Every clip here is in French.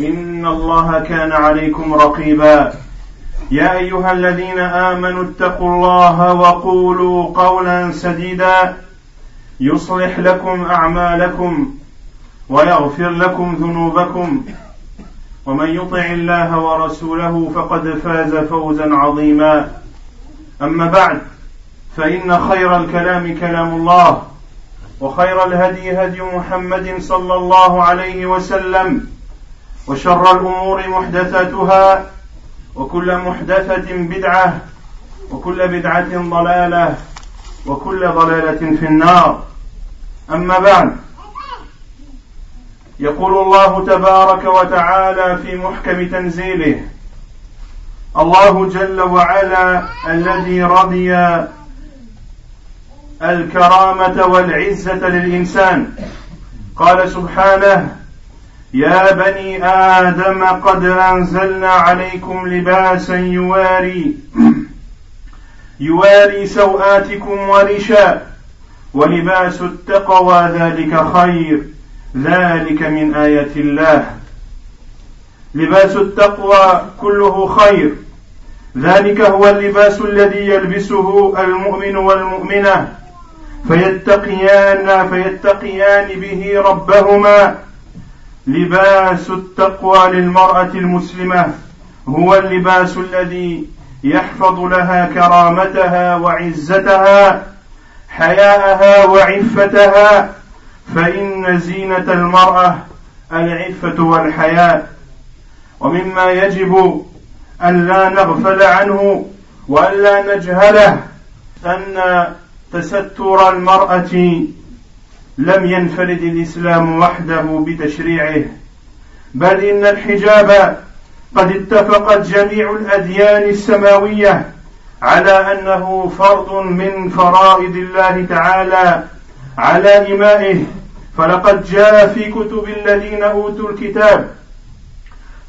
ان الله كان عليكم رقيبا. يا ايها الذين امنوا اتقوا الله وقولوا قولا سديدا. يصلح لكم اعمالكم ويغفر لكم ذنوبكم. ومن يطع الله ورسوله فقد فاز فوزا عظيما. اما بعد فان خير الكلام كلام الله وخير الهدي هدي محمد صلى الله عليه وسلم. وشر الأمور محدثاتها وكل محدثة بدعة وكل بدعة ضلالة وكل ضلالة في النار. أما بعد يقول الله تبارك وتعالى في محكم تنزيله الله جل وعلا الذي رضي الكرامة والعزة للإنسان. قال سبحانه يا بني آدم قد أنزلنا عليكم لباسا يواري يواري سوآتكم ورشا ولباس التقوى ذلك خير. ذلك من آيات الله. لباس التقوى كله خير. ذلك هو اللباس الذي يلبسه المؤمن والمؤمنة. فيتقيان فيتقيان به ربهما. لباس التقوى للمرأة المسلمة هو اللباس الذي يحفظ لها كرامتها وعزتها حياءها وعفتها فإن زينة المرأة العفة والحياء. ومما يجب أن لا نغفل عنه وأن لا نجهله أن تستر المرأة لم ينفرد الإسلام وحده بتشريعه بل إن الحجاب قد اتفقت جميع الأديان السماوية على أنه فرض من فرائض الله تعالى على إمائه. فلقد جاء في كتب الذين أوتوا الكتاب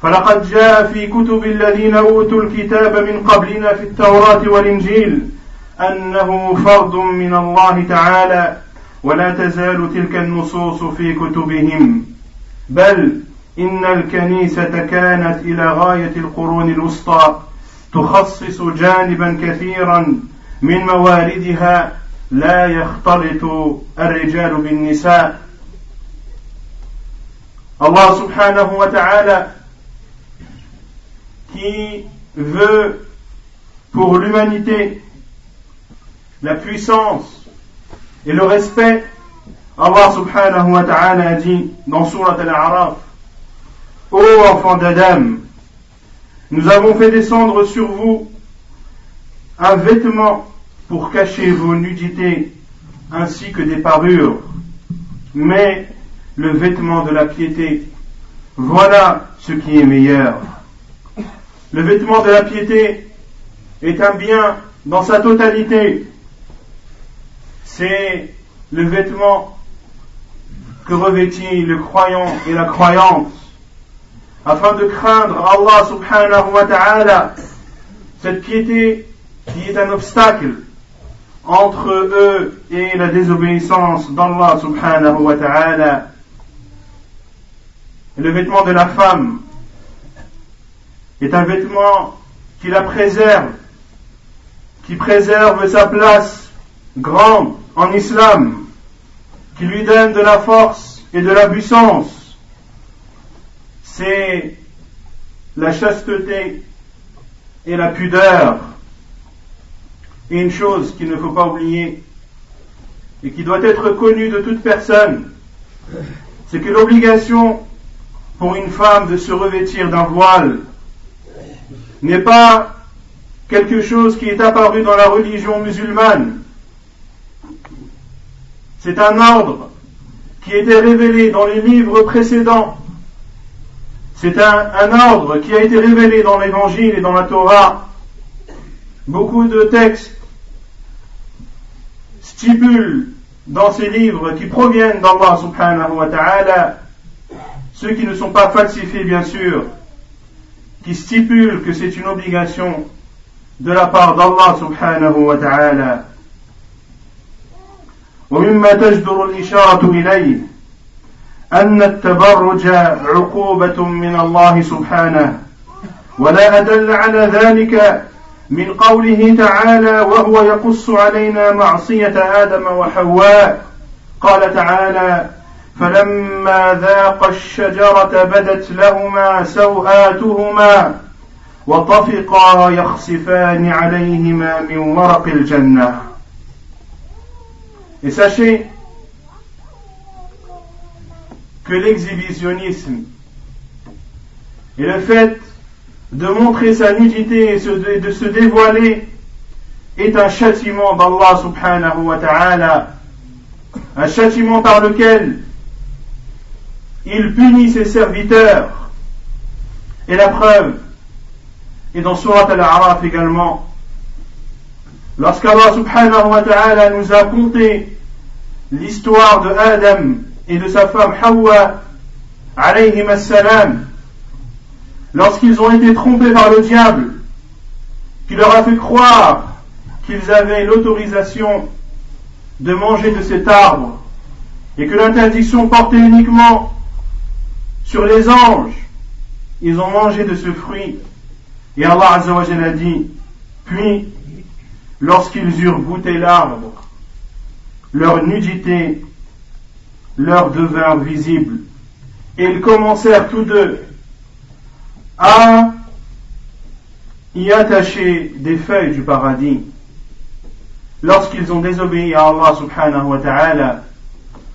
فلقد جاء في كتب الذين أوتوا الكتاب من قبلنا في التوراة والإنجيل أنه فرض من الله تعالى. ولا تزال تلك النصوص في كتبهم. بل إن الكنيسة كانت إلى غاية القرون الوسطى تخصص جانبا كثيرا من مواردها لا يختلط الرجال بالنساء. Allah subhanahu wa ta'ala qui veut pour l'humanité la puissance et le respect Allah subhanahu wa ta'ala a dit dans Surat Al-A'raf Ô enfants d'Adam nous avons fait descendre sur vous un vêtement pour cacher vos nudités ainsi que des parures. Mais le vêtement de la piété, voilà ce qui est meilleur. Le vêtement de la piété est un bien dans sa totalité. C'est le vêtement que revêtit le croyant et la croyante afin de craindre Allah subhanahu wa ta'ala cette piété qui est un obstacle entre eux et la désobéissance d'Allah subhanahu wa ta'ala. Le vêtement de la femme est un vêtement qui la préserve, qui préserve sa place grande en islam, qui lui donne de la force et de la puissance. C'est la chasteté et la pudeur Et une chose qu'il ne faut pas oublier, et qui doit être connue de toute personne, c'est que l'obligation pour une femme de se revêtir d'un voile n'est pas quelque chose qui est apparu dans la religion musulmane. C'est un ordre qui était révélé dans les livres précédents. C'est un, ordre qui a été révélé dans l'évangile et dans la Torah. Beaucoup de textes stipulent dans ces livres qui proviennent d'Allah subhanahu wa ta'ala, ceux qui ne sont pas falsifiés bien sûr, qui stipulent que c'est une obligation de la part d'Allah subhanahu wa ta'ala. ومما تجدر الإشارة إليه أن التبرج عقوبة من الله سبحانه ولا أدل على ذلك من قوله تعالى وهو يقص علينا معصية آدم وحواء قال تعالى فلما ذاق الشجرة بدت لهما سوآتهما وطفقا يخصفان عليهما من ورق الجنة Et sachez que l'exhibitionnisme et le fait de montrer sa nudité et de se dévoiler est un châtiment d'Allah subhanahu wa ta'ala, un châtiment par lequel il punit ses serviteurs. Et la preuve est dans Surat al-A'raf également. Lorsqu'Allah subhanahu wa ta'ala nous a conté l'histoire de Adam et de sa femme Hawa, alayhim as-salam, lorsqu'ils ont été trompés par le diable, qui leur a fait croire qu'ils avaient l'autorisation de manger de cet arbre, et que l'interdiction portait uniquement sur les anges, ils ont mangé de ce fruit. Et Allah Azzawajal a dit, puis, lorsqu'ils eurent goûté l'arbre, leur nudité leur devint visible. Et ils commencèrent tous deux à y attacher des feuilles du paradis. Lorsqu'ils ont désobéi à Allah subhanahu wa ta'ala,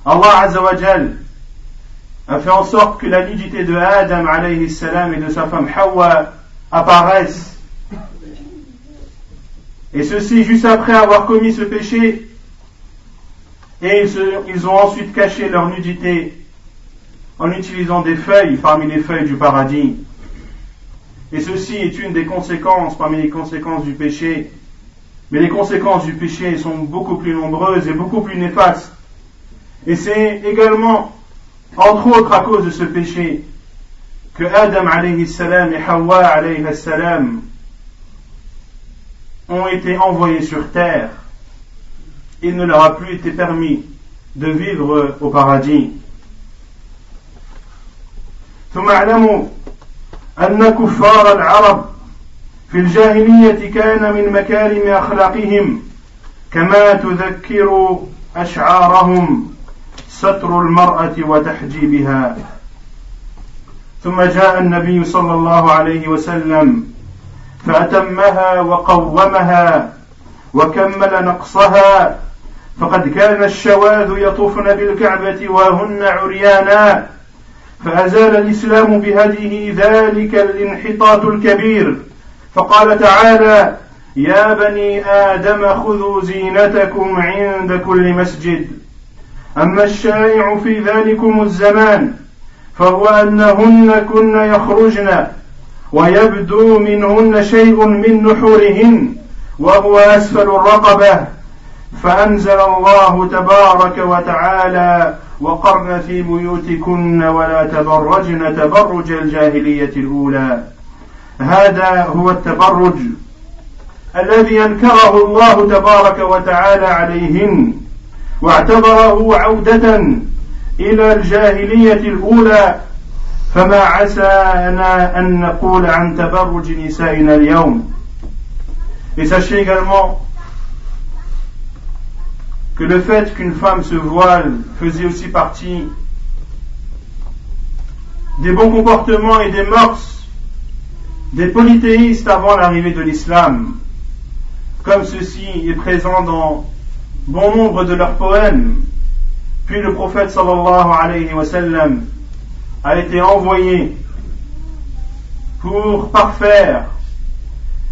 Allah azawajal a fait en sorte que la nudité de Adam alayhi salam et de sa femme Hawa apparaissent. Et ceci juste après avoir commis ce péché. Et ils ont ensuite caché leur nudité en utilisant des feuilles parmi les feuilles du paradis. Et ceci est une des conséquences parmi les conséquences du péché. Mais les conséquences du péché sont beaucoup plus nombreuses et beaucoup plus néfastes. Et c'est également, entre autres à cause de ce péché, que Adam alayhi salam et Hawa alayhi salam ont été envoyés sur terre. Il ne leur a plus été permis de vivre au paradis. أن كفار العرب في الجاهلية كان من مكارم أخلاقهم كما تذكر أشعارهم ستر المرأة وتحجيبها ثم جاء النبي صلى الله عليه وسلم فأتمها وقومها وكمل نقصها. فقد كان الشواذ يطوفن بالكعبة وهن عريانا. فأزال الإسلام بهديه ذلك الانحطاط الكبير. فقال تعالى يا بني آدم خذوا زينتكم عند كل مسجد. أما الشائع في ذلكم الزمان فهو أنهن كن يخرجن. ويبدو منهن شيء من نحورهن وهو أسفل الرقبة. فأنزل الله تبارك وتعالى وقرن في بيوتكن ولا تبرجن تبرج الجاهلية الأولى. هذا هو التبرج الذي أنكره الله تبارك وتعالى عليهن واعتبره عودة إلى الجاهلية الأولى. فما عسانا أن نقول عن تبرج نسائنا اليوم Et sachez également que le fait qu'une femme se voile faisait aussi partie des bons comportements et des mœurs des polythéistes avant l'arrivée de l'islam. comme ceci est présent dans bon nombre de leurs poèmes. Puis le prophète sallallahu alayhi wa sallam a été envoyé pour parfaire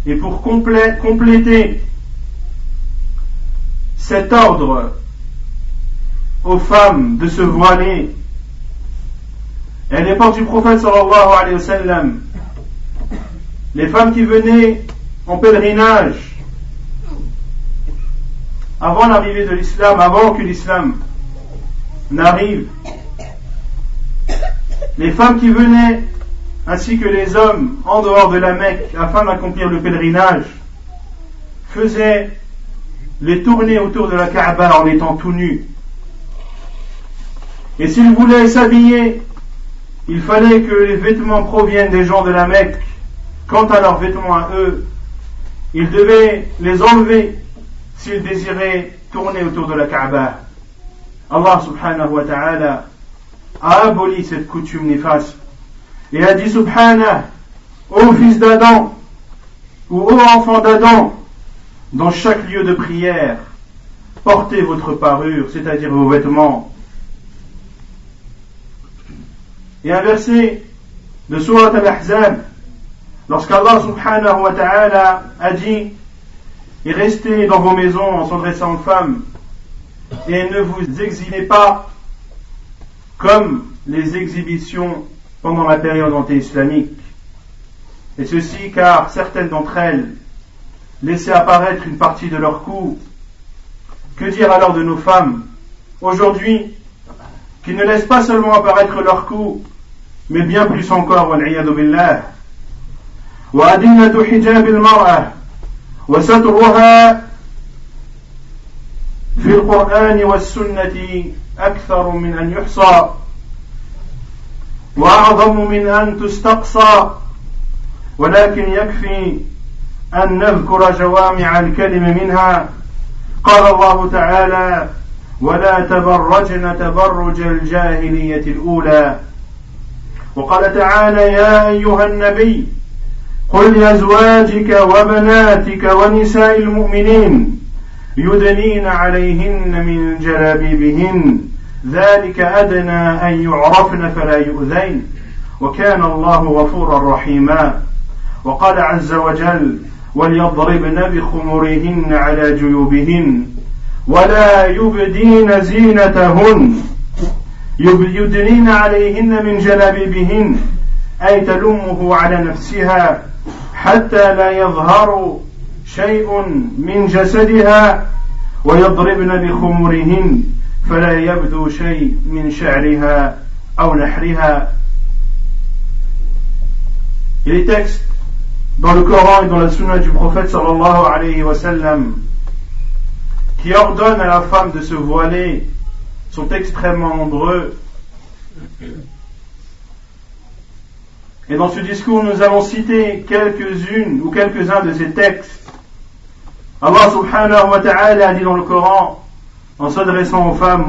et pour compléter cet ordre aux femmes de se voiler. Et à l'époque du prophète sallallahu alayhi wa sallam, les femmes qui venaient en pèlerinage avant l'arrivée de l'islam, avant que l'islam n'arrive, les femmes qui venaient ainsi que les hommes en dehors de la Mecque afin d'accomplir le pèlerinage faisaient les tournées autour de la Kaaba en étant tout nus. Et s'ils voulaient s'habiller, il fallait que les vêtements proviennent des gens de la Mecque. Quant à leurs vêtements à eux, ils devaient les enlever s'ils désiraient tourner autour de la Kaaba. Allah subhanahu wa ta'ala a aboli cette coutume néfaste et a dit subhanah, ô fils d'Adam, ou ô enfant d'Adam, dans chaque lieu de prière, portez votre parure, c'est-à-dire vos vêtements. Et un verset de Surat al-Ahzab, lorsqu'Allah subhanahu wa ta'ala a dit, et restez dans vos maisons en s'adressant aux femmes, et ne vous exilez pas comme les exhibitions pendant la période anté-islamique. Et ceci car certaines d'entre elles laissaient apparaître une partie de leur cou. Que dire alors de nos femmes aujourd'hui qui ne laissent pas seulement apparaître leur cou, mais bien plus encore, billah. وأدلة حجاب المرأة وسترها في القرآن والسنة أكثر من أن يحصى وأعظم من أن تستقصى. ولكن يكفي أن نذكر جوامع الكلم منها. قال الله تعالى ولا تبرجن تبرج الجاهلية الأولى وقال تعالى يا أيها النبي قل لأزواجك وبناتك ونساء المؤمنين يدنين عليهن من جلابيبهن ذلك أدنى أن يعرفن فلا يؤذين. وكان الله غفورا رحيما. وقال عز وجل وليضربن بخمرهن على جيوبهن ولا يبدين زينتهن. يدنين عليهن من جلابيبهن أي تلمه على نفسها حتى لا يظهر شيء من جسدها. ويضربن بخمرهن فلا يبدو شيء من شعرها أو نحرها Et les textes dans le Coran et dans la Sunna du prophète sallallahu alayhi wa sallam qui ordonnent à la femme de se voiler sont extrêmement nombreux. Et dans ce discours, nous allons citer quelques-unes ou quelques-uns de ces textes. Allah subhanahu wa ta'ala a dit dans le Coran en s'adressant aux femmes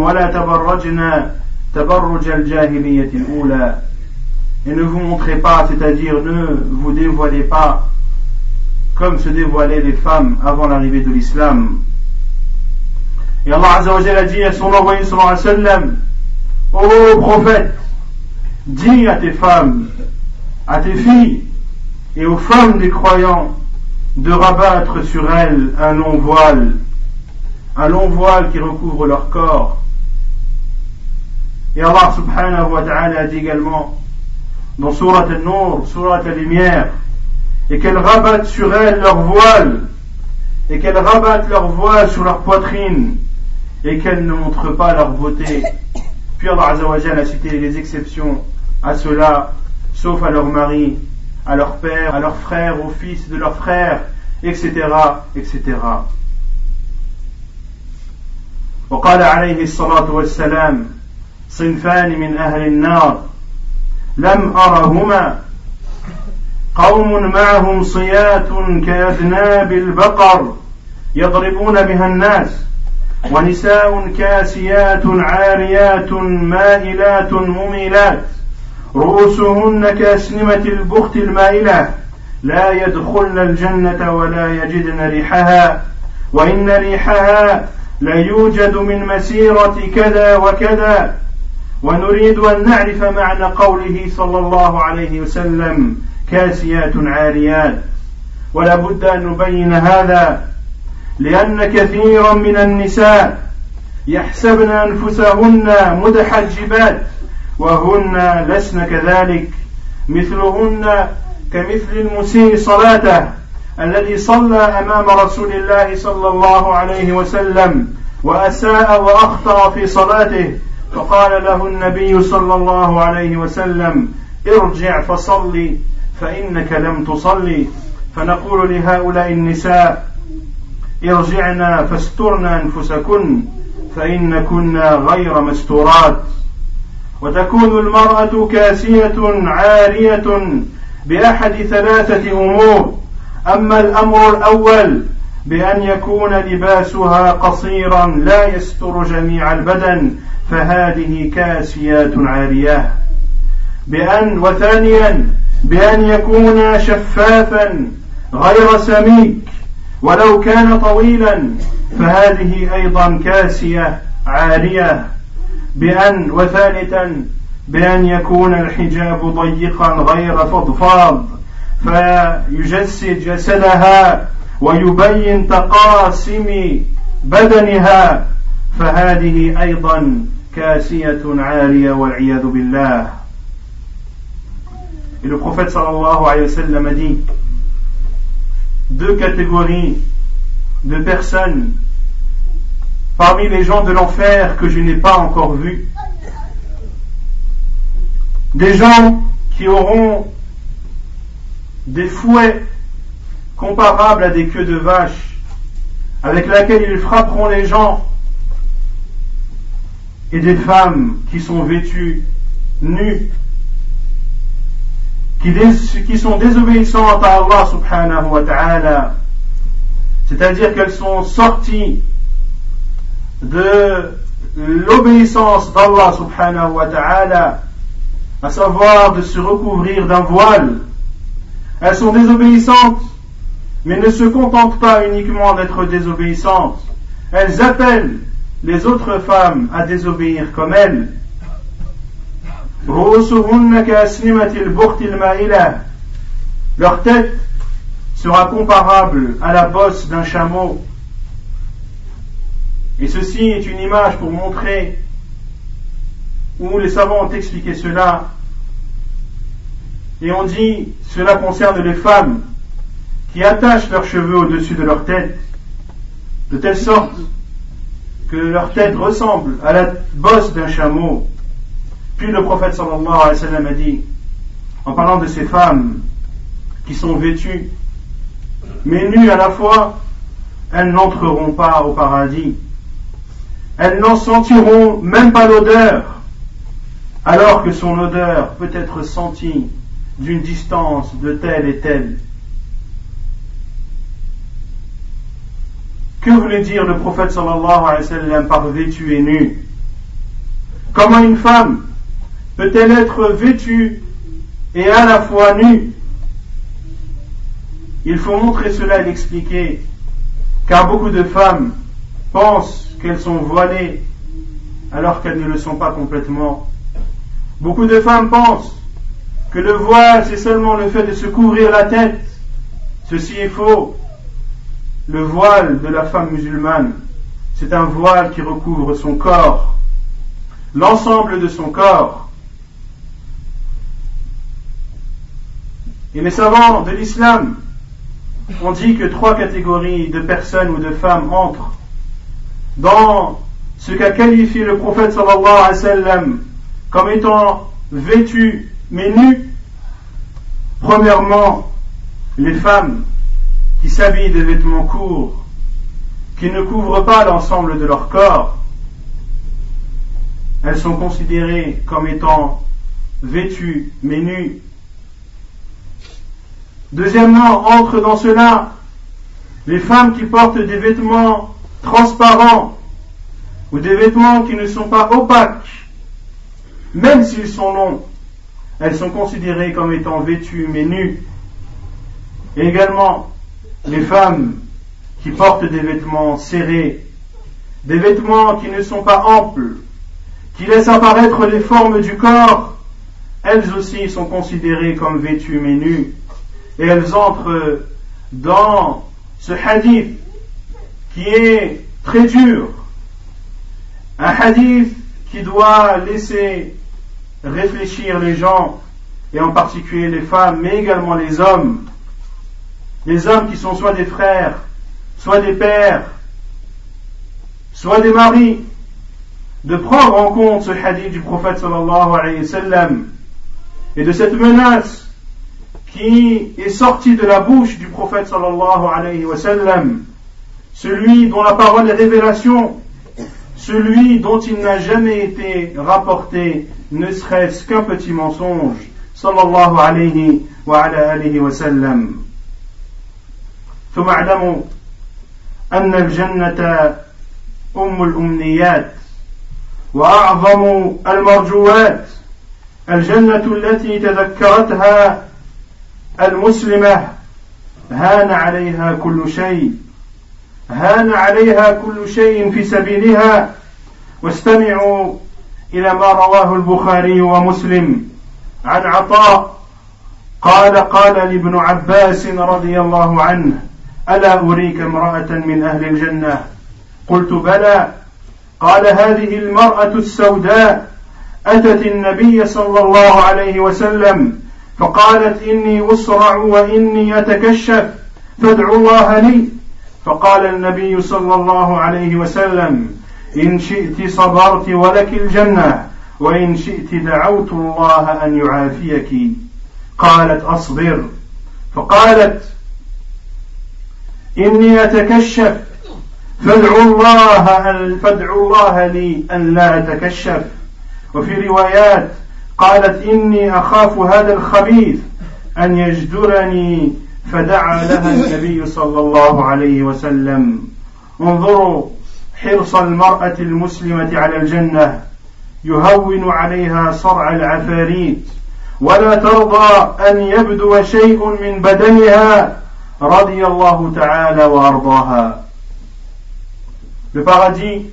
et ne vous montrez pas, c'est-à-dire ne vous dévoilez pas comme se dévoilaient les femmes avant l'arrivée de l'islam. Et Allah a dit à son envoyé sallallahu alayhi sallam, Ô prophète, dis à tes femmes, à tes filles et aux femmes des croyants de rabattre sur elles un long voile un long voile qui recouvre leur corps. Et Allah subhanahu wa ta'ala dit également dans Surat al-Nur, Surat al-Lumière, et qu'elles rabattent sur elles leur voile, et qu'elles rabattent leur voile sur leur poitrine, et qu'elles ne montrent pas leur beauté. Puis Allah a cité les exceptions à cela, sauf à leur mari, à leur père, à leur frère, au fils de leur frère, etc., etc. وقال عليه الصلاة والسلام صنفان من أهل النار لم أرهما. قوم معهم صيات كأذناب البقر يضربون بها الناس. ونساء كاسيات عاريات مائلات مميلات. رؤوسهن كأسنمة البخت المائلة. لا يدخلن الجنة ولا يجدن ريحها. وإن ريحها لا يوجد من مسيرة كذا وكذا. ونريد أن نعرف معنى قوله صلى الله عليه وسلم كاسيات عاريات. ولا بد أن نبين هذا لأن كثيرا من النساء يحسبن أنفسهن متحجبات وهن لسن كذلك مثلهن كمثل المسيء صلاته. الذي صلى أمام رسول الله صلى الله عليه وسلم وأساء وأخطأ في صلاته فقال له النبي صلى الله عليه وسلم ارجع فصلي فإنك لم تصلي. فنقول لهؤلاء النساء ارجعنا فاسترن أنفسكن فإنكن غير مستورات. وتكون المرأة كاسية عارية بأحد ثلاثة أمور أما الأمر الأول بأن يكون لباسها قصيرا لا يستر جميع البدن فهذه كاسيات عارية بأن وثانيا بأن يكون شفافا غير سميك ولو كان طويلا فهذه أيضا كاسية عارية بأن وثالثا بأن يكون الحجاب ضيقا غير فضفاض. فيجسد جسدها ويبين تقاسم بدنها فهذه أيضا كاسية عارية والعياذ بالله Et le prophète sallallahu alayhi wa sallam a dit deux catégories de personnes parmi les gens de l'enfer que je n'ai pas encore vus. Des gens qui auront des fouets comparables à des queues de vache, avec laquelle ils frapperont les gens, et des femmes qui sont vêtues nues, qui, qui sont désobéissantes à Allah subhanahu wa ta'ala, c'est-à-dire qu'elles sont sorties de l'obéissance d'Allah subhanahu wa ta'ala, à savoir de se recouvrir d'un voile. Elles sont désobéissantes, mais ne se contentent pas uniquement d'être désobéissantes. Elles appellent les autres femmes à désobéir comme elles. Leur tête sera comparable à la bosse d'un chameau. Et ceci est une image pour montrer où les savants ont expliqué cela. Et on dit, cela concerne les femmes qui attachent leurs cheveux au-dessus de leur tête, de telle sorte que leur tête ressemble à la bosse d'un chameau. Puis le prophète sallallahu alayhi wa sallam a dit, en parlant de ces femmes qui sont vêtues, mais nues à la fois, elles n'entreront pas au paradis elles n'en sentiront même pas l'odeur, alors que son odeur peut être sentie d'une distance de telle et telle. Que voulait dire le prophète sallallahu alayhi wa sallam par vêtu et nu? Comment une femme peut-elle être vêtue et à la fois nue? Il faut montrer cela et l'expliquer, car beaucoup de femmes pensent qu'elles sont voilées alors qu'elles ne le sont pas complètement. Beaucoup de femmes pensent que le voile, c'est seulement le fait de se couvrir la tête. Ceci est faux. Le voile de la femme musulmane, c'est un voile qui recouvre son corps, l'ensemble de son corps. Et les savants de l'islam ont dit que trois catégories de personnes ou de femmes entrent dans ce qu'a qualifié le prophète sallallahu alayhi wa comme étant vêtu mais nu, premièrement, les femmes qui s'habillent de vêtements courts, qui ne couvrent pas l'ensemble de leur corps, elles sont considérées comme étant vêtues mais nues. Deuxièmement, entre dans cela les femmes qui portent des vêtements transparents ou des vêtements qui ne sont pas opaques, même s'ils sont longs, elles sont considérées comme étant vêtues mais nues. Et également, les femmes qui portent des vêtements serrés, des vêtements qui ne sont pas amples, qui laissent apparaître les formes du corps, elles aussi sont considérées comme vêtues mais nues, et elles entrent dans ce hadith qui est très dur, un hadith qui doit laisser réfléchir les gens, et en particulier les femmes, mais également les hommes, les hommes qui sont soit des frères, soit des pères, soit des maris, de prendre en compte ce hadith du prophète sallallahu alayhi wa sallam et de cette menace qui est sortie de la bouche du prophète sallallahu alayhi wa sallam, celui dont la parole est révélation, celui dont il n'a jamais été rapporté ne serait-ce qu'un petit mensonge sallallahu alayhi wa ala alihi wa sallam. ثم اعلموا أن الجنة أم الأمنيات وأعظم المرجوات الجنة التي تذكرتها المسلمة هان عليها كل شيء هان عليها كل شيء في سبيلها واستمعوا إلى ما رواه البخاري ومسلم عن عطاء قال قال لابن عباس رضي الله عنه ألا أريك امرأة من أهل الجنة؟ قلت بلى. قال هذه المرأة السوداء أتت النبي صلى الله عليه وسلم فقالت إني أسرع وإني أتكشف فادعوا الله لي. فقال النبي صلى الله عليه وسلم إن شئت صبرت ولك الجنة وإن شئت دعوت الله أن يعافيك. قالت أصبر. فقالت إني أتكشف فادعوا الله فادعوا الله لي أن لا أتكشف. وفي روايات قالت إني أخاف هذا الخبيث أن يجدرني فدعا لها النبي صلى الله عليه وسلم. انظروا حرص المرأة المسلمة على الجنة. يهون عليها صرع العفاريت. ولا ترضى أن يبدو شيء من بدنها رضي الله تعالى وأرضاها. Le paradis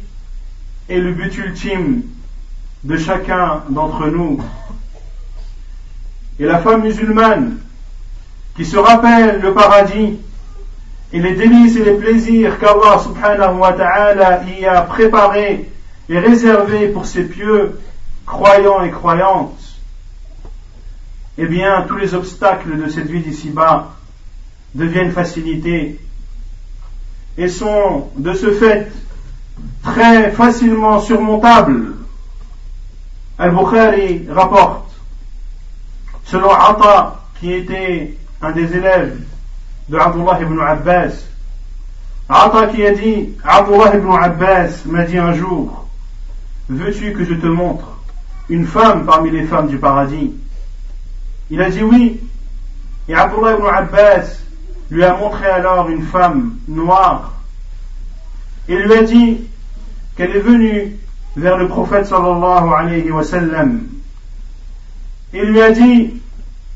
est le but ultime de chacun d'entre nous. Et la femme musulmane qui se rappelle le paradis et les délices et les plaisirs qu'Allah subhanahu wa ta'ala y a préparés et réservés pour ses pieux croyants et croyantes, eh bien, tous les obstacles de cette vie d'ici-bas deviennent facilités et sont de ce fait très facilement surmontables. Al-Bukhari rapporte, selon Atta, qui était un des élèves de Abdullah ibn Abbas, Atta qui a dit, Abdullah ibn Abbas m'a dit un jour, veux-tu que je te montre une femme parmi les femmes du paradis? Il a dit oui. Et Abdullah ibn Abbas lui a montré alors une femme noire et lui a dit qu'elle est venue vers le prophète sallallahu alayhi wa sallam. Il lui a dit,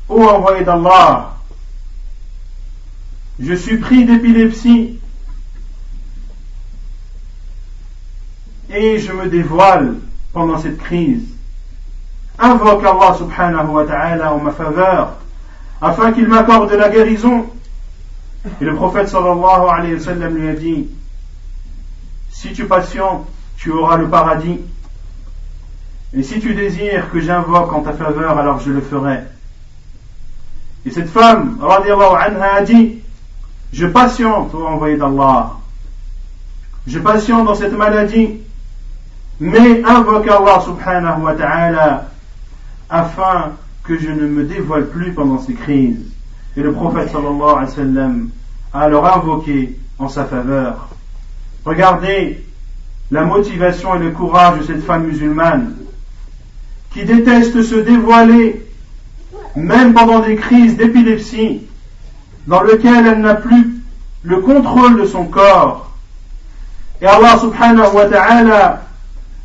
ô envoyé d'Allah, je suis pris d'épilepsie et je me dévoile pendant cette crise. Invoque Allah subhanahu wa ta'ala en ma faveur afin qu'il m'accorde la guérison. Et le prophète sallallahu alayhi wa sallam lui a dit, si tu patientes, tu auras le paradis. Et si tu désires que j'invoque en ta faveur, alors je le ferai. Et cette femme, radiallahu anha, a dit, je patiente, ô envoyé d'Allah. Je patiente dans cette maladie, mais invoque Allah subhanahu wa ta'ala afin que je ne me dévoile plus pendant ces crises. Et le prophète sallallahu alayhi wa sallam a alors invoqué en sa faveur. Regardez la motivation et le courage de cette femme musulmane qui déteste se dévoiler même pendant des crises d'épilepsie dans lesquelles elle n'a plus le contrôle de son corps. Et Allah subhanahu wa ta'ala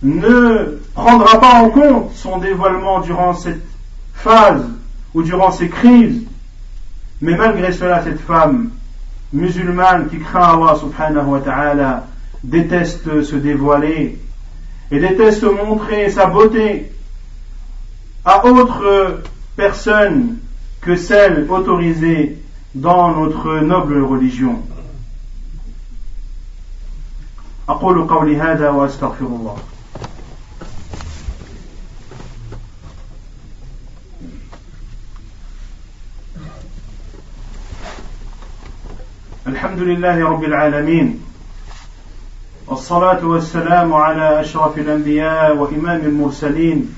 ne prendra pas en compte son dévoilement durant cette phase ou durant ces crises. Mais malgré cela, cette femme musulmane qui craint Allah subhanahu wa ta'ala déteste se dévoiler et déteste montrer sa beauté à autre personne que celle autorisée dans notre noble religion. أقول قولي هذا وأستغفر الله. الحمد لله رب العالمين. والصلاة والسلام على أشرف الأنبياء وإمام المرسلين.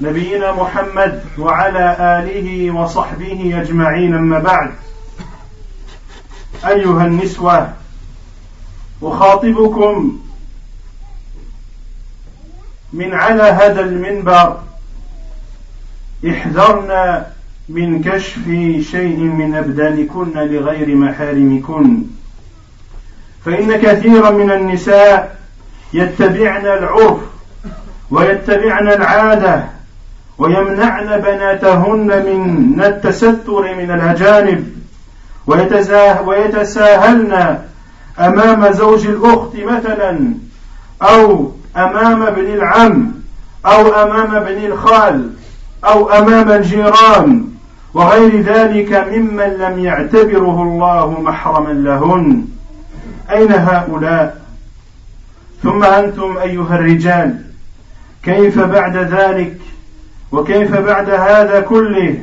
نبينا محمد وعلى آله وصحبه أجمعين. أما بعد أيها النسوة أخاطبكم من على هذا المنبر احذرنا من كشف شيء من أبدانكن لغير محارمكن. فإن كثيرا من النساء يتبعن العرف ويتبعن العادة ويمنعن بناتهن من التستر من الأجانب. ويتساهلن أمام زوج الأخت مثلا أو أمام ابن العم أو أمام ابن الخال أو أمام الجيران. وغير ذلك ممن لم يعتبره الله محرما لهن. أين هؤلاء؟ ثم أنتم أيها الرجال كيف بعد ذلك؟ وكيف بعد هذا كله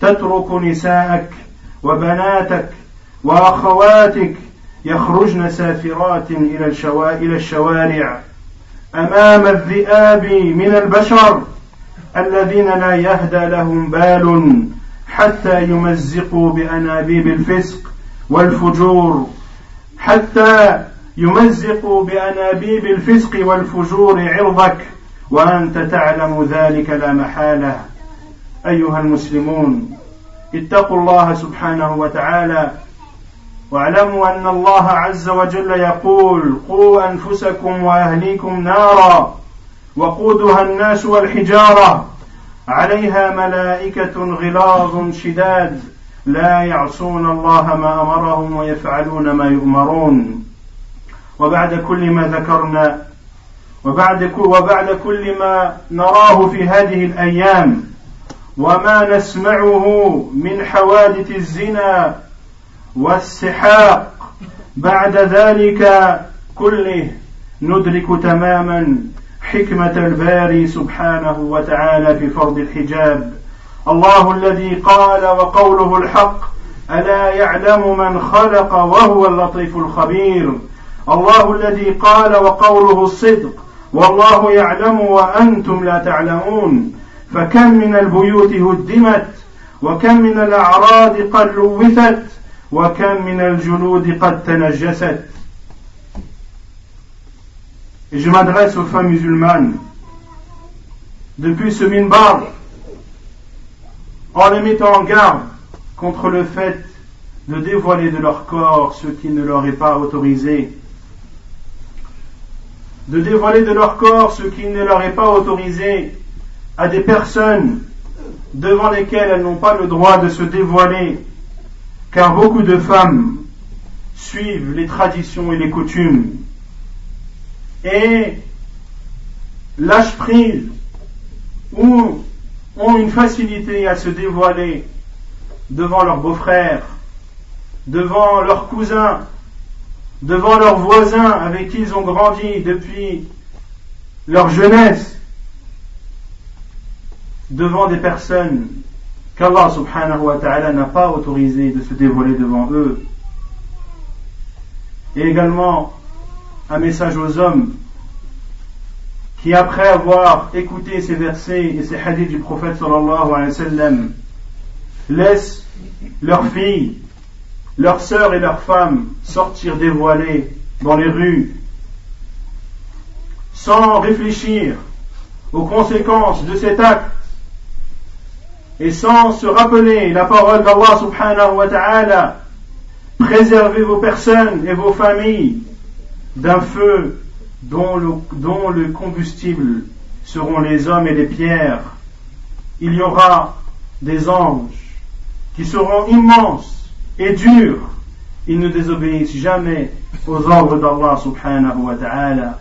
تترك نساءك وبناتك وأخواتك يخرجن سافرات إلى الشوارع أمام الذئاب من البشر الذين لا يهدى لهم بال حتى يمزقوا بأنابيب الفسق والفجور. حتى يمزقوا بأنابيب الفسق والفجور عرضك. وأنت تعلم ذلك لا محالة. أيها المسلمون اتقوا الله سبحانه وتعالى واعلموا أن الله عز وجل يقول قوا أنفسكم وأهليكم نارا وقودها الناس والحجارة عليها ملائكة غلاظ شداد لا يعصون الله ما أمرهم ويفعلون ما يؤمرون. وبعد كل ما ذكرنا وبعد وبعد كل ما نراه في هذه الأيام وما نسمعه من حوادث الزنا والسحاق بعد ذلك كله ندرك تماما حكمة الباري سبحانه وتعالى في فرض الحجاب. الله الذي قال وقوله الحق ألا يعلم من خلق وهو اللطيف الخبير. الله الذي قال وقوله الصدق والله يعلم وأنتم لا تعلمون فكم من البيوت هدمت وكم من الأعراض قد لوثت وكم من الجلود قد تنجست Et je m'adresse aux femmes musulmanes depuis ce minbar en les mettant en garde contre le fait de dévoiler de leur corps ce qui ne leur est pas autorisé, de dévoiler de leur corps ce qui ne leur est pas autorisé à des personnes devant lesquelles elles n'ont pas le droit de se dévoiler, car beaucoup de femmes suivent les traditions et les coutumes. Et lâchent prise ou ont une facilité à se dévoiler devant leurs beaux-frères, devant leurs cousins, devant leurs voisins avec qui ils ont grandi depuis leur jeunesse, devant des personnes qu'Allah subhanahu wa ta'ala n'a pas autorisé de se dévoiler devant eux. Et également un message aux hommes qui après avoir écouté ces versets et ces hadiths du prophète sallallahu alayhi wa sallam laissent leurs filles, leurs sœurs et leurs femmes sortir dévoilées dans les rues sans réfléchir aux conséquences de cet acte et sans se rappeler la parole d'Allah subhanahu wa ta'ala préservez vos personnes et vos familles d'un feu dont le, dont le combustible seront les hommes et les pierres. Il y aura des anges qui seront immenses et durs ils ne désobéissent jamais aux ordres d'Allah subhanahu wa ta'ala.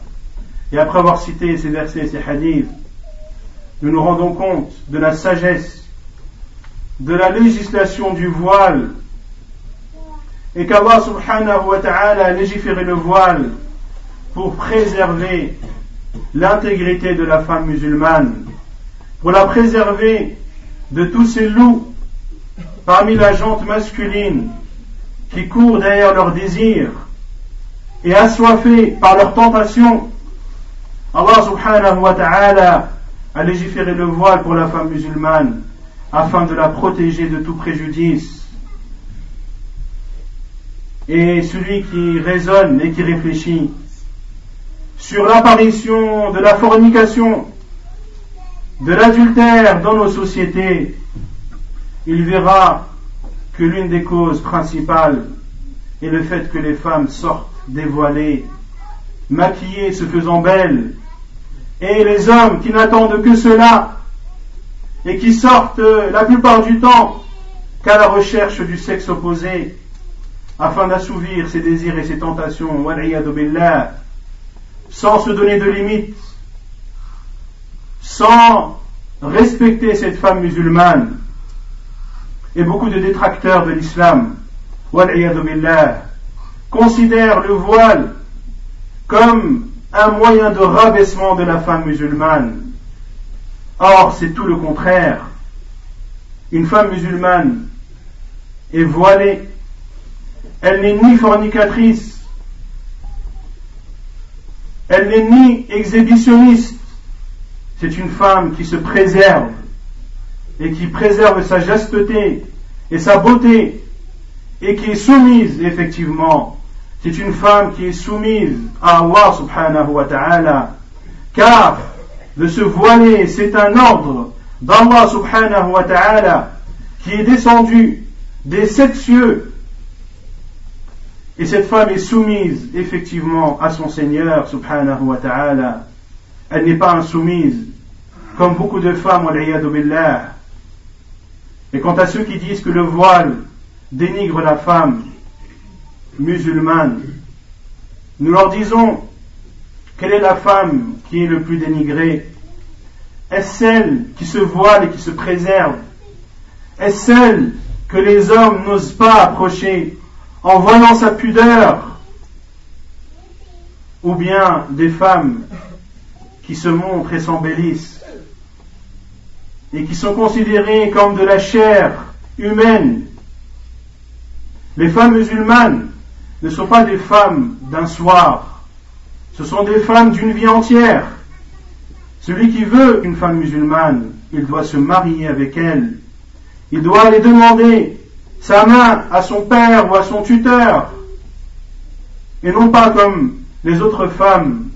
Et après avoir cité ces versets, ces hadiths, nous nous rendons compte de la sagesse, de la législation du voile, et qu'Allah subhanahu wa ta'ala a légiféré le voile pour préserver l'intégrité de la femme musulmane, pour la préserver de tous ces loups parmi la jante masculine qui courent derrière leurs désirs et assoiffés par leurs tentations. Allah subhanahu wa ta'ala a légiféré le voile pour la femme musulmane afin de la protéger de tout préjudice. Et celui qui raisonne et qui réfléchit sur l'apparition de la fornication, de l'adultère dans nos sociétés, il verra que l'une des causes principales est le fait que les femmes sortent dévoilées, maquillées, se faisant belles, et les hommes qui n'attendent que cela et qui sortent la plupart du temps qu'à la recherche du sexe opposé afin d'assouvir ses désirs et ses tentations, sans se donner de limites, sans respecter cette femme musulmane. Et beaucoup de détracteurs de l'islam, considèrent le voile comme un moyen de rabaissement de la femme musulmane. Or, c'est tout le contraire. Une femme musulmane est voilée. Elle n'est ni fornicatrice, elle n'est ni exhibitionniste. C'est une femme qui se préserve et qui préserve sa chasteté et sa beauté et qui est soumise effectivement. C'est une femme qui est soumise à Allah subhanahu wa ta'ala. Car de se voiler, c'est un ordre d'Allah subhanahu wa ta'ala qui est descendu des sept cieux et cette femme est soumise effectivement à son Seigneur, subhanahu wa ta'ala. Elle n'est pas insoumise, comme beaucoup de femmes, billah. Et quant à ceux qui disent que le voile dénigre la femme musulmane, nous leur disons, quelle est la femme qui est le plus dénigrée? Est-ce celle qui se voile et qui se préserve? Est-ce celle que les hommes n'osent pas approcher en voyant sa pudeur, ou bien des femmes qui se montrent et s'embellissent, et qui sont considérées comme de la chair humaine. Les femmes musulmanes ne sont pas des femmes d'un soir, ce sont des femmes d'une vie entière. Celui qui veut une femme musulmane, il doit se marier avec elle. Il doit aller demander sa main à son père ou à son tuteur, et non pas comme les autres femmes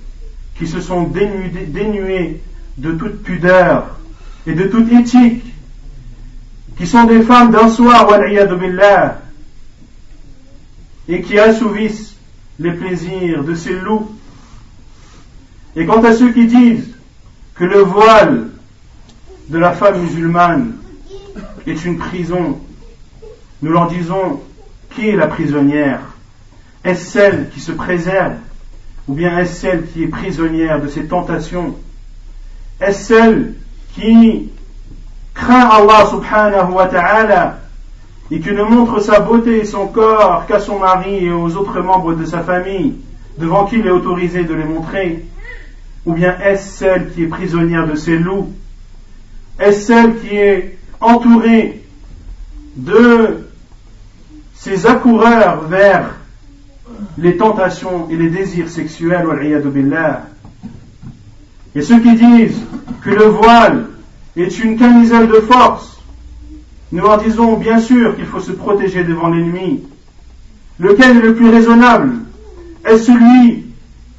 qui se sont dénuées, de toute pudeur et de toute éthique, qui sont des femmes d'un soir, et qui assouvissent les plaisirs de ces loups. Et quant à ceux qui disent que le voile de la femme musulmane est une prison, nous leur disons, qui est la prisonnière? Est-ce celle qui se préserve ou bien est-ce celle qui est prisonnière de ses tentations? Est-ce celle qui craint Allah subhanahu wa ta'ala et qui ne montre sa beauté et son corps qu'à son mari et aux autres membres de sa famille, devant qui il est autorisé de les montrer Ou bien est-ce celle qui est prisonnière de ses loups? Est-ce celle qui est entourée de ces accoureurs vers les tentations et les désirs sexuels, et ceux qui disent que le voile est une camisole de force, nous leur disons bien sûr qu'il faut se protéger devant l'ennemi. Lequel est le plus raisonnable? Est celui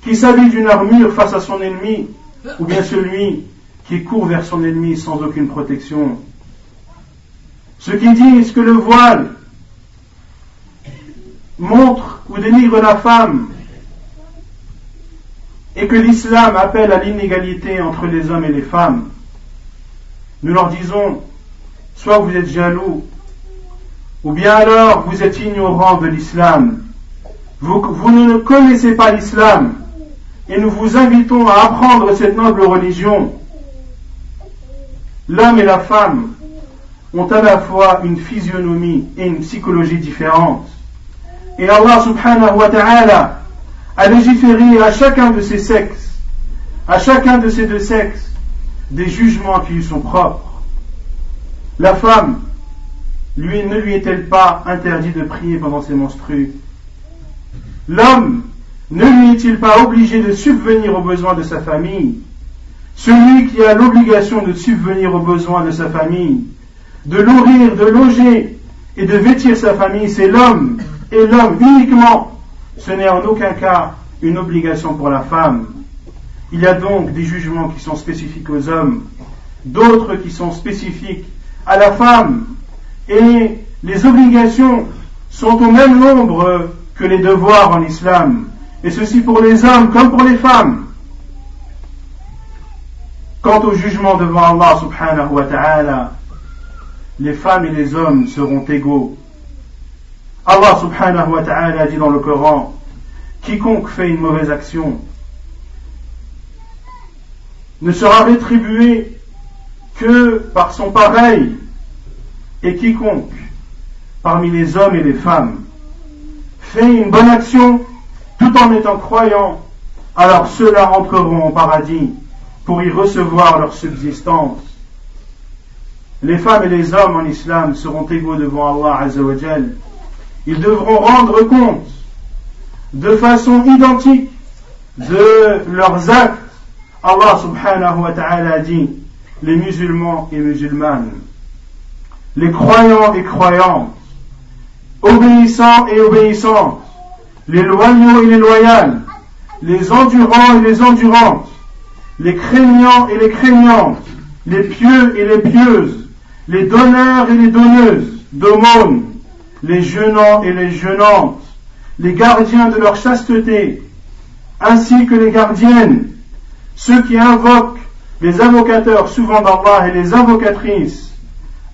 qui s'habille d'une armure face à son ennemi ou bien celui qui court vers son ennemi sans aucune protection? Ceux qui disent que le voile montre ou dénigre la femme et que l'islam appelle à l'inégalité entre les hommes et les femmes, nous leur disons, soit vous êtes jaloux, ou bien alors vous êtes ignorant de l'islam, vous, vous ne connaissez pas l'islam et nous vous invitons à apprendre cette noble religion. L'homme et la femme ont à la fois une physionomie et une psychologie différentes. Et Allah subhanahu wa ta'ala a légiféré à chacun de ces sexes, à chacun de ces deux sexes, des jugements qui lui sont propres. La femme, lui, ne lui est-elle pas interdit de prier pendant ses menstrues? L'homme, ne lui est-il pas obligé de subvenir aux besoins de sa famille? Celui qui a l'obligation de subvenir aux besoins de sa famille, de nourrir, de loger et de vêtir sa famille, c'est l'homme, et l'homme uniquement. Ce n'est en aucun cas une obligation pour la femme. Il y a donc des jugements qui sont spécifiques aux hommes, d'autres qui sont spécifiques à la femme, et les obligations sont au même nombre que les devoirs en islam et ceci pour les hommes comme pour les femmes. Quant au jugement devant Allah subhanahu wa ta'ala, les femmes et les hommes seront égaux. Allah subhanahu wa ta'ala dit dans le Coran, quiconque fait une mauvaise action ne sera rétribué que par son pareil, et quiconque parmi les hommes et les femmes fait une bonne action tout en étant croyants, alors ceux-là entreront au paradis pour y recevoir leur subsistance. Les femmes et les hommes en islam seront égaux devant Allah Azzawajal. Ils devront rendre compte de façon identique de leurs actes. Allah subhanahu wa ta'ala dit, les musulmans et musulmanes, les croyants et croyantes, obéissants et obéissantes, les loyaux et les loyales, les endurants et les endurantes, les craignants et les craignantes, les pieux et les pieuses, les donneurs et les donneuses d'aumônes, les jeûnants et les jeûnantes, les gardiens de leur chasteté, ainsi que les gardiennes, ceux qui invoquent les invocateurs souvent d'Allah et les invocatrices,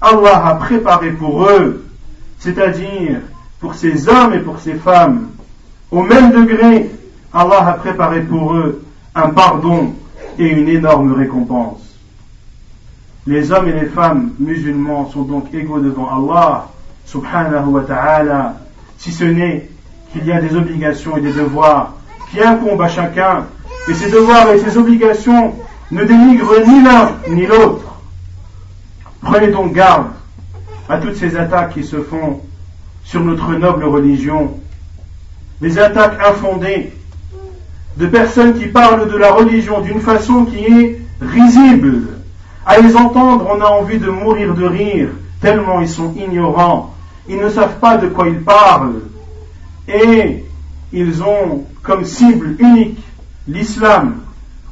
Allah a préparé pour eux, c'est-à-dire pour ces hommes et pour ces femmes, au même degré, Allah a préparé pour eux un pardon et une énorme récompense. Les hommes et les femmes musulmans sont donc égaux devant Allah, subhanahu wa ta'ala, si ce n'est qu'il y a des obligations et des devoirs qui incombent à chacun, et ces devoirs et ces obligations ne dénigrent ni l'un ni l'autre. Prenez donc garde à toutes ces attaques qui se font sur notre noble religion des attaques infondées, de personnes qui parlent de la religion d'une façon qui est risible. À les entendre, on a envie de mourir de rire, tellement ils sont ignorants. Ils ne savent pas de quoi ils parlent. Et ils ont comme cible unique l'islam.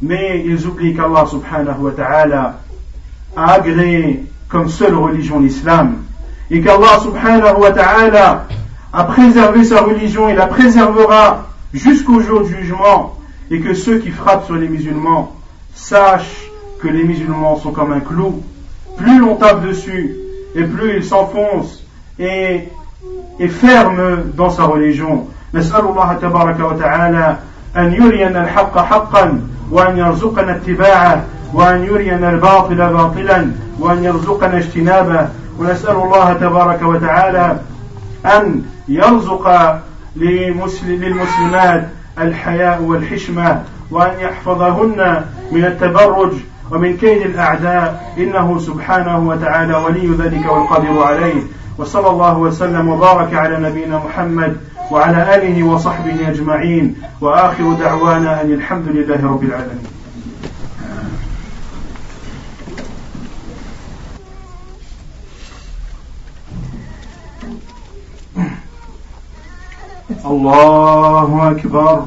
Mais ils oublient qu'Allah subhanahu wa ta'ala a agréé comme seule religion l'islam. Et qu'Allah subhanahu wa ta'ala a préservé sa religion et la préservera jusqu'au jour du jugement et que ceux qui frappent sur les musulmans sachent que les musulmans sont comme un clou. Plus on tape dessus et plus il s'enfonce et est ferme dans sa religion. نسأل الله تبارك وتعالى أن يرينا الحق حقا وأن يرزقنا اتباعه وأن يرينا الباطل باطلا وأن يرزقنا اجتنابه. ونسأل الله تبارك وتعالى أن يرزق للمسلمات الحياء والحشمة وأن يحفظهن من التبرج ومن كيد الأعداء. إنه سبحانه وتعالى ولي ذلك والقادر عليه. وصلى الله وسلم وبارك على نبينا محمد وعلى آله وصحبه أجمعين. وآخر دعوانا أن الحمد لله رب العالمين. الله أكبر.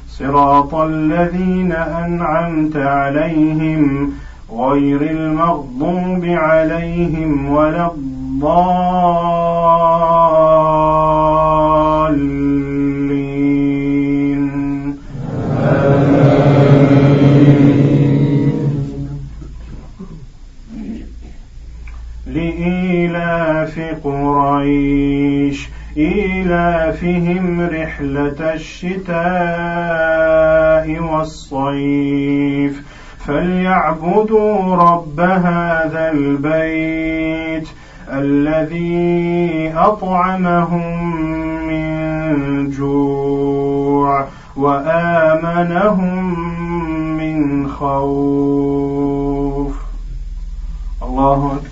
صراط الذين أنعمت عليهم غير المغضوب عليهم ولا الضالين. لإيلاف قريش إيلافهم رحلة الشتاء والصيف. فليعبدوا رب هذا البيت الذي أطعمهم من جوع وآمنهم من خوف. الله أكبر.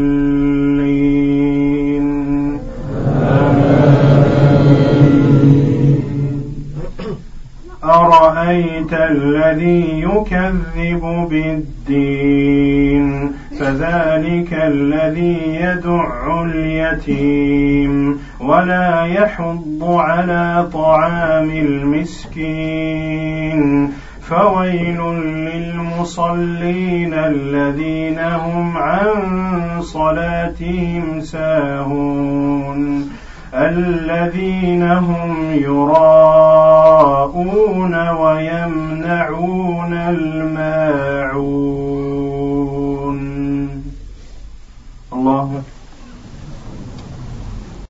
أرأيت الذي يكذب بالدين فذلك الذي يدع اليتيم ولا يحض على طعام المسكين فويل للمصلين الذين هم عن صلاتهم ساهون الذين هم يراءون ويمنعون الماعون. الله